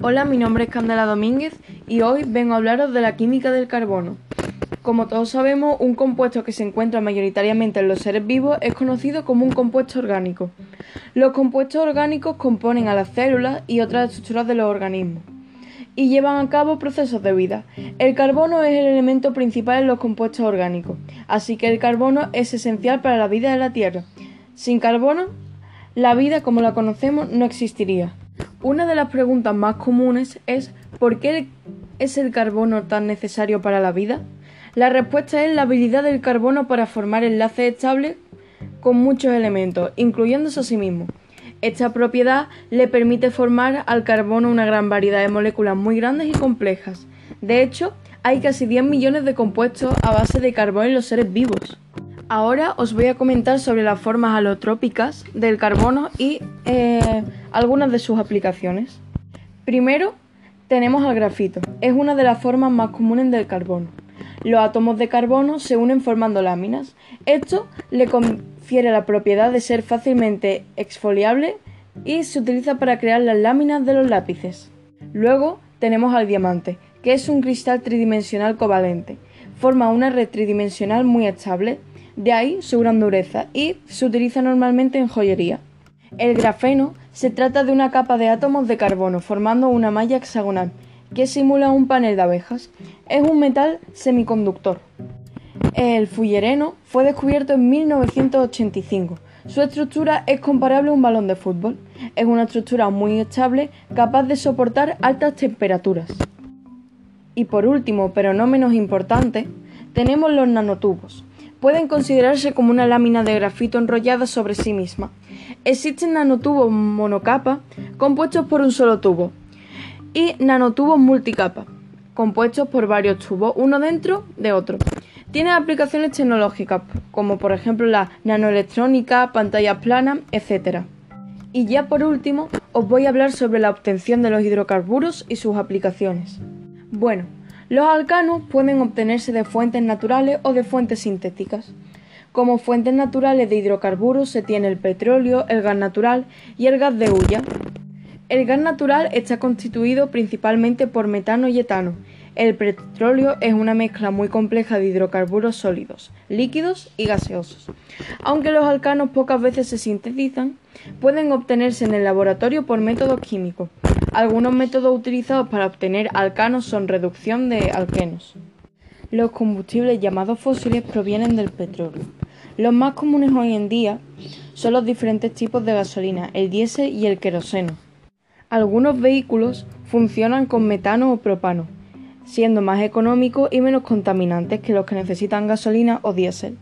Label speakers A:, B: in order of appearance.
A: Hola, mi nombre es Candela Domínguez y hoy vengo a hablaros de la química del carbono. Como todos sabemos, un compuesto que se encuentra mayoritariamente en los seres vivos es conocido como un compuesto orgánico. Los compuestos orgánicos componen a las células y otras estructuras de los organismos y llevan a cabo procesos de vida. El carbono es el elemento principal en los compuestos orgánicos, así que el carbono es esencial para la vida de la Tierra. Sin carbono, la vida como la conocemos no existiría. Una de las preguntas más comunes es ¿por qué es el carbono tan necesario para la vida? La respuesta es la habilidad del carbono para formar enlaces estables con muchos elementos, incluyéndose a sí mismo. Esta propiedad le permite formar al carbono una gran variedad de moléculas muy grandes y complejas. De hecho, hay casi 10 millones de compuestos a base de carbono en los seres vivos. Ahora os voy a comentar sobre las formas alotrópicas del carbono y eh, algunas de sus aplicaciones. Primero, tenemos al grafito. Es una de las formas más comunes del carbono. Los átomos de carbono se unen formando láminas. Esto le confiere la propiedad de ser fácilmente exfoliable y se utiliza para crear las láminas de los lápices. Luego tenemos al diamante, que es un cristal tridimensional covalente. Forma una red tridimensional muy estable de ahí su gran dureza y se utiliza normalmente en joyería. El grafeno se trata de una capa de átomos de carbono formando una malla hexagonal que simula un panel de abejas. Es un metal semiconductor. El fullereno fue descubierto en 1985. Su estructura es comparable a un balón de fútbol. Es una estructura muy estable, capaz de soportar altas temperaturas. Y por último, pero no menos importante, tenemos los nanotubos pueden considerarse como una lámina de grafito enrollada sobre sí misma. Existen nanotubos monocapa compuestos por un solo tubo y nanotubos multicapa compuestos por varios tubos, uno dentro de otro. Tiene aplicaciones tecnológicas, como por ejemplo la nanoelectrónica, pantallas planas, etc. Y ya por último, os voy a hablar sobre la obtención de los hidrocarburos y sus aplicaciones. Bueno, los alcanos pueden obtenerse de fuentes naturales o de fuentes sintéticas. Como fuentes naturales de hidrocarburos se tiene el petróleo, el gas natural y el gas de hulla. El gas natural está constituido principalmente por metano y etano. El petróleo es una mezcla muy compleja de hidrocarburos sólidos, líquidos y gaseosos. Aunque los alcanos pocas veces se sintetizan, pueden obtenerse en el laboratorio por métodos químicos. Algunos métodos utilizados para obtener alcanos son reducción de alquenos. Los combustibles llamados fósiles provienen del petróleo. Los más comunes hoy en día son los diferentes tipos de gasolina, el diésel y el queroseno. Algunos vehículos funcionan con metano o propano, siendo más económicos y menos contaminantes que los que necesitan gasolina o diésel.